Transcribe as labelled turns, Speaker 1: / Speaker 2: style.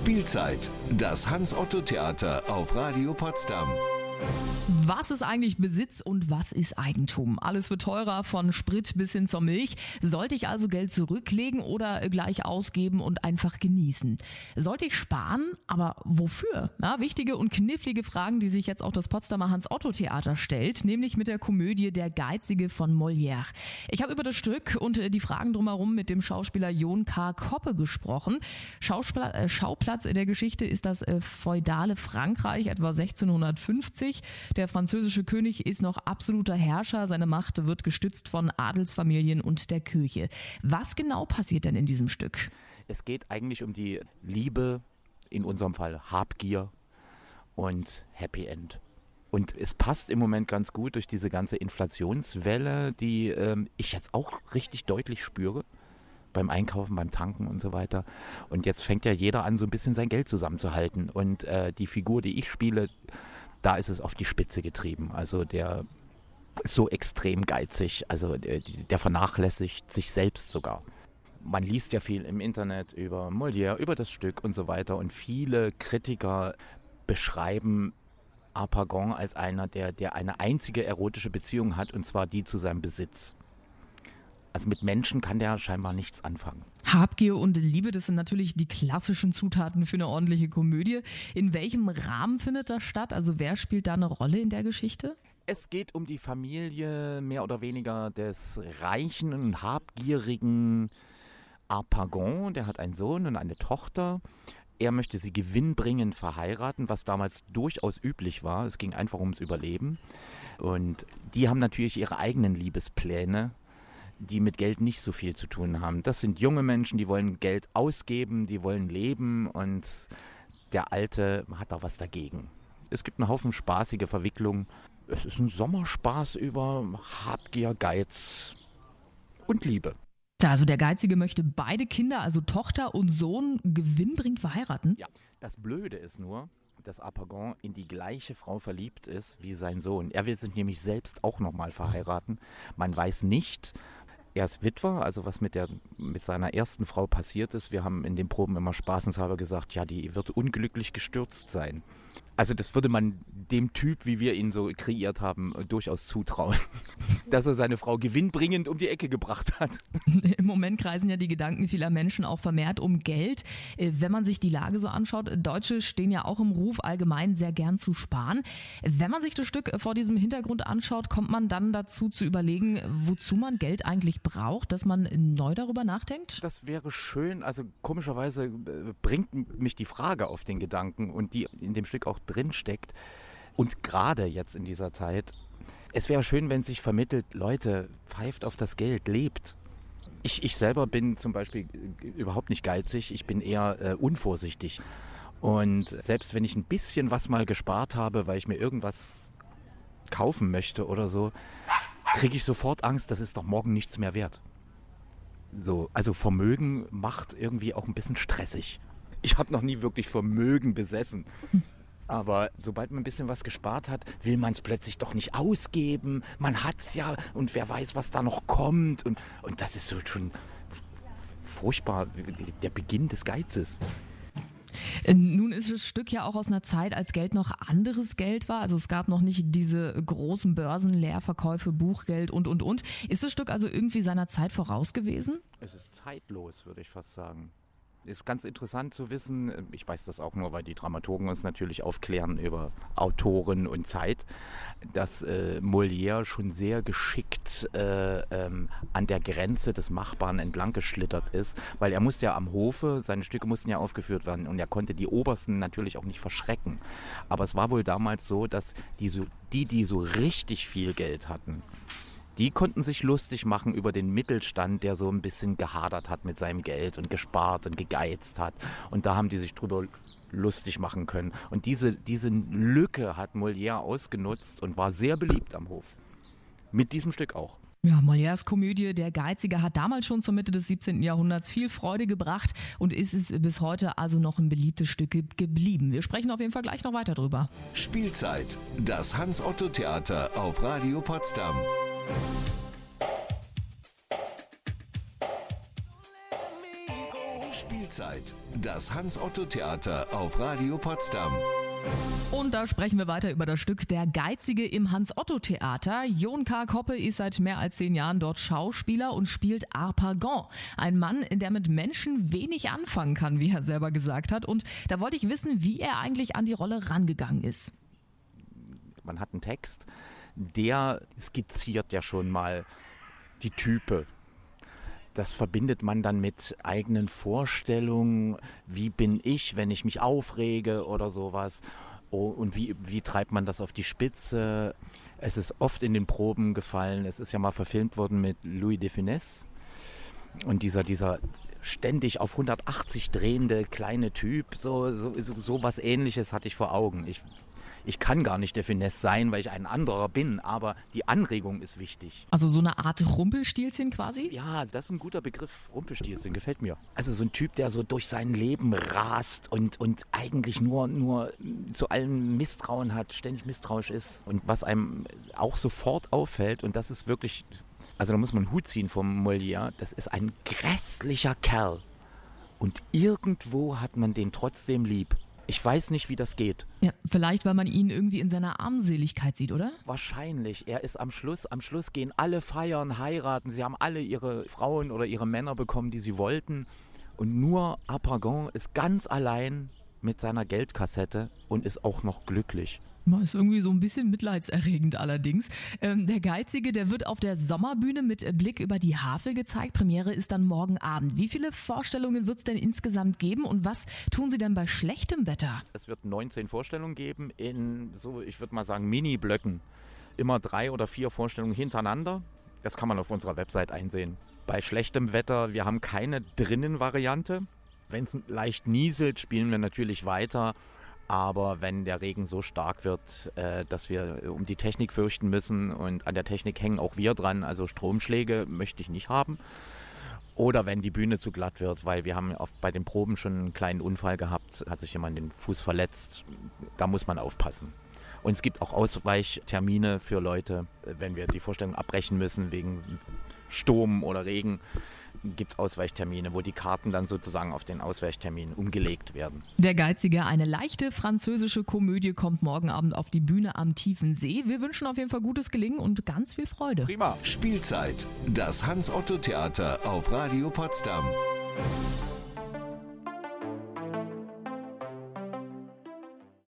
Speaker 1: Spielzeit, das Hans-Otto-Theater auf Radio Potsdam.
Speaker 2: Was ist eigentlich Besitz und was ist Eigentum? Alles wird teurer, von Sprit bis hin zur Milch. Sollte ich also Geld zurücklegen oder gleich ausgeben und einfach genießen? Sollte ich sparen? Aber wofür? Ja, wichtige und knifflige Fragen, die sich jetzt auch das Potsdamer Hans-Otto-Theater stellt, nämlich mit der Komödie Der Geizige von Molière. Ich habe über das Stück und die Fragen drumherum mit dem Schauspieler Jon K. Koppe gesprochen. Äh, Schauplatz der Geschichte ist das äh, feudale Frankreich, etwa 1650. Der französische König ist noch absoluter Herrscher. Seine Macht wird gestützt von Adelsfamilien und der Kirche. Was genau passiert denn in diesem Stück?
Speaker 3: Es geht eigentlich um die Liebe, in unserem Fall Habgier und Happy End. Und es passt im Moment ganz gut durch diese ganze Inflationswelle, die ähm, ich jetzt auch richtig deutlich spüre beim Einkaufen, beim Tanken und so weiter. Und jetzt fängt ja jeder an, so ein bisschen sein Geld zusammenzuhalten. Und äh, die Figur, die ich spiele, da ist es auf die Spitze getrieben. Also der ist so extrem geizig, also der, der vernachlässigt sich selbst sogar. Man liest ja viel im Internet über Molière, über das Stück und so weiter und viele Kritiker beschreiben Arpagon als einer, der, der eine einzige erotische Beziehung hat und zwar die zu seinem Besitz. Also mit Menschen kann der scheinbar nichts anfangen.
Speaker 2: Habgier und Liebe, das sind natürlich die klassischen Zutaten für eine ordentliche Komödie. In welchem Rahmen findet das statt? Also wer spielt da eine Rolle in der Geschichte?
Speaker 3: Es geht um die Familie mehr oder weniger des reichen und habgierigen Arpagon. Der hat einen Sohn und eine Tochter. Er möchte sie gewinnbringend verheiraten, was damals durchaus üblich war. Es ging einfach ums Überleben. Und die haben natürlich ihre eigenen Liebespläne die mit Geld nicht so viel zu tun haben. Das sind junge Menschen, die wollen Geld ausgeben, die wollen leben und der Alte hat da was dagegen. Es gibt einen Haufen spaßige Verwicklungen. Es ist ein Sommerspaß über Habgier, Geiz und Liebe.
Speaker 2: Also der Geizige möchte beide Kinder, also Tochter und Sohn, gewinnbringend verheiraten?
Speaker 3: Ja, das Blöde ist nur, dass Apagon in die gleiche Frau verliebt ist wie sein Sohn. Er will sich nämlich selbst auch nochmal verheiraten. Man weiß nicht, er ist Witwer, also was mit, der, mit seiner ersten Frau passiert ist. Wir haben in den Proben immer spaßenshalber gesagt, ja, die wird unglücklich gestürzt sein. Also das würde man dem Typ, wie wir ihn so kreiert haben, durchaus zutrauen, dass er seine Frau gewinnbringend um die Ecke gebracht hat.
Speaker 2: Im Moment kreisen ja die Gedanken vieler Menschen auch vermehrt um Geld. Äh, wenn man sich die Lage so anschaut, Deutsche stehen ja auch im Ruf, allgemein sehr gern zu sparen. Wenn man sich das Stück vor diesem Hintergrund anschaut, kommt man dann dazu zu überlegen, wozu man Geld eigentlich braucht, dass man neu darüber nachdenkt?
Speaker 3: Das wäre schön. Also komischerweise äh, bringt mich die Frage auf den Gedanken und die in dem Stück auch drin steckt. Und gerade jetzt in dieser Zeit, es wäre schön, wenn sich vermittelt, Leute, pfeift auf das Geld, lebt. Ich, ich selber bin zum Beispiel überhaupt nicht geizig, ich bin eher äh, unvorsichtig. Und selbst wenn ich ein bisschen was mal gespart habe, weil ich mir irgendwas kaufen möchte oder so, kriege ich sofort Angst, das ist doch morgen nichts mehr wert. So, also Vermögen macht irgendwie auch ein bisschen stressig. Ich habe noch nie wirklich Vermögen besessen. Aber sobald man ein bisschen was gespart hat, will man es plötzlich doch nicht ausgeben. Man hat es ja und wer weiß, was da noch kommt. Und, und das ist so schon furchtbar, der Beginn des Geizes.
Speaker 2: Äh, nun ist das Stück ja auch aus einer Zeit, als Geld noch anderes Geld war. Also es gab noch nicht diese großen Börsenleerverkäufe, Buchgeld und, und, und. Ist das Stück also irgendwie seiner Zeit voraus gewesen?
Speaker 3: Es ist zeitlos, würde ich fast sagen ist ganz interessant zu wissen, ich weiß das auch nur, weil die Dramaturgen uns natürlich aufklären über Autoren und Zeit, dass äh, Molière schon sehr geschickt äh, ähm, an der Grenze des Machbaren entlang geschlittert ist, weil er musste ja am Hofe, seine Stücke mussten ja aufgeführt werden und er konnte die Obersten natürlich auch nicht verschrecken. Aber es war wohl damals so, dass die, so, die, die so richtig viel Geld hatten, die konnten sich lustig machen über den Mittelstand, der so ein bisschen gehadert hat mit seinem Geld und gespart und gegeizt hat. Und da haben die sich drüber lustig machen können. Und diese, diese Lücke hat Molière ausgenutzt und war sehr beliebt am Hof. Mit diesem Stück auch.
Speaker 2: Ja, Molières Komödie Der Geizige hat damals schon zur Mitte des 17. Jahrhunderts viel Freude gebracht und ist es bis heute also noch ein beliebtes Stück geblieben. Wir sprechen auf jeden Fall gleich noch weiter drüber.
Speaker 1: Spielzeit, das Hans-Otto-Theater auf Radio Potsdam. Spielzeit. Das Hans-Otto-Theater auf Radio Potsdam.
Speaker 2: Und da sprechen wir weiter über das Stück Der Geizige im Hans-Otto-Theater. Jon K. Koppe ist seit mehr als zehn Jahren dort Schauspieler und spielt Arpagon. Ein Mann, der mit Menschen wenig anfangen kann, wie er selber gesagt hat. Und da wollte ich wissen, wie er eigentlich an die Rolle rangegangen ist.
Speaker 3: Man hat einen Text, der skizziert ja schon mal die Type, das verbindet man dann mit eigenen Vorstellungen. Wie bin ich, wenn ich mich aufrege oder sowas? Oh, und wie, wie treibt man das auf die Spitze? Es ist oft in den Proben gefallen. Es ist ja mal verfilmt worden mit Louis de Funès. Und dieser, dieser ständig auf 180 drehende kleine Typ, so, so, so was ähnliches hatte ich vor Augen. Ich ich kann gar nicht der Finesse sein, weil ich ein anderer bin, aber die Anregung ist wichtig.
Speaker 2: Also so eine Art Rumpelstilzchen quasi?
Speaker 3: Ja, das ist ein guter Begriff. Rumpelstilzchen gefällt mir. Also so ein Typ, der so durch sein Leben rast und, und eigentlich nur, nur zu allem Misstrauen hat, ständig misstrauisch ist. Und was einem auch sofort auffällt, und das ist wirklich, also da muss man einen Hut ziehen vom Molière, das ist ein grässlicher Kerl. Und irgendwo hat man den trotzdem lieb. Ich weiß nicht, wie das geht.
Speaker 2: Ja, vielleicht, weil man ihn irgendwie in seiner Armseligkeit sieht, oder?
Speaker 3: Wahrscheinlich. Er ist am Schluss, am Schluss gehen alle feiern, heiraten. Sie haben alle ihre Frauen oder ihre Männer bekommen, die sie wollten. Und nur Apagon ist ganz allein mit seiner Geldkassette und ist auch noch glücklich.
Speaker 2: Ist irgendwie so ein bisschen mitleidserregend allerdings. Ähm, der Geizige, der wird auf der Sommerbühne mit Blick über die Havel gezeigt. Premiere ist dann morgen Abend. Wie viele Vorstellungen wird es denn insgesamt geben und was tun Sie denn bei schlechtem Wetter?
Speaker 3: Es wird 19 Vorstellungen geben in so, ich würde mal sagen, Mini-Blöcken. Immer drei oder vier Vorstellungen hintereinander. Das kann man auf unserer Website einsehen. Bei schlechtem Wetter, wir haben keine Drinnen-Variante. Wenn es leicht nieselt, spielen wir natürlich weiter aber wenn der Regen so stark wird, äh, dass wir um die Technik fürchten müssen und an der Technik hängen auch wir dran, also Stromschläge möchte ich nicht haben. Oder wenn die Bühne zu glatt wird, weil wir haben oft bei den Proben schon einen kleinen Unfall gehabt, hat sich jemand den Fuß verletzt. Da muss man aufpassen. Und es gibt auch Ausweichtermine für Leute, wenn wir die Vorstellung abbrechen müssen wegen Sturm oder Regen gibt es Ausweichtermine, wo die Karten dann sozusagen auf den Ausweichtermin umgelegt werden.
Speaker 2: Der Geizige, eine leichte französische Komödie, kommt morgen Abend auf die Bühne am Tiefen See. Wir wünschen auf jeden Fall gutes Gelingen und ganz viel Freude.
Speaker 1: Prima. Spielzeit. Das Hans-Otto-Theater auf Radio Potsdam.